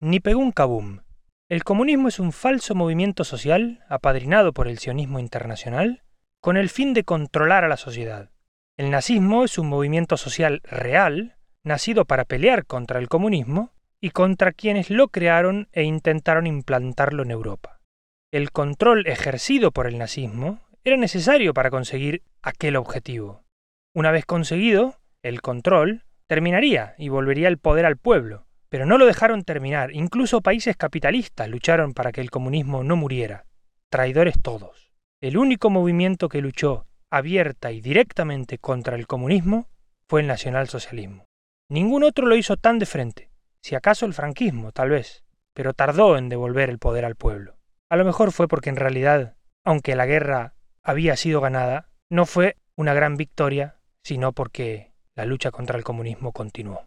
ni pegó un kabum. El comunismo es un falso movimiento social apadrinado por el sionismo internacional con el fin de controlar a la sociedad. El nazismo es un movimiento social real, nacido para pelear contra el comunismo y contra quienes lo crearon e intentaron implantarlo en Europa. El control ejercido por el nazismo era necesario para conseguir aquel objetivo. Una vez conseguido, el control terminaría y volvería el poder al pueblo, pero no lo dejaron terminar, incluso países capitalistas lucharon para que el comunismo no muriera. Traidores todos. El único movimiento que luchó abierta y directamente contra el comunismo fue el nacionalsocialismo. Ningún otro lo hizo tan de frente, si acaso el franquismo, tal vez, pero tardó en devolver el poder al pueblo. A lo mejor fue porque en realidad, aunque la guerra había sido ganada, no fue una gran victoria, sino porque la lucha contra el comunismo continuó.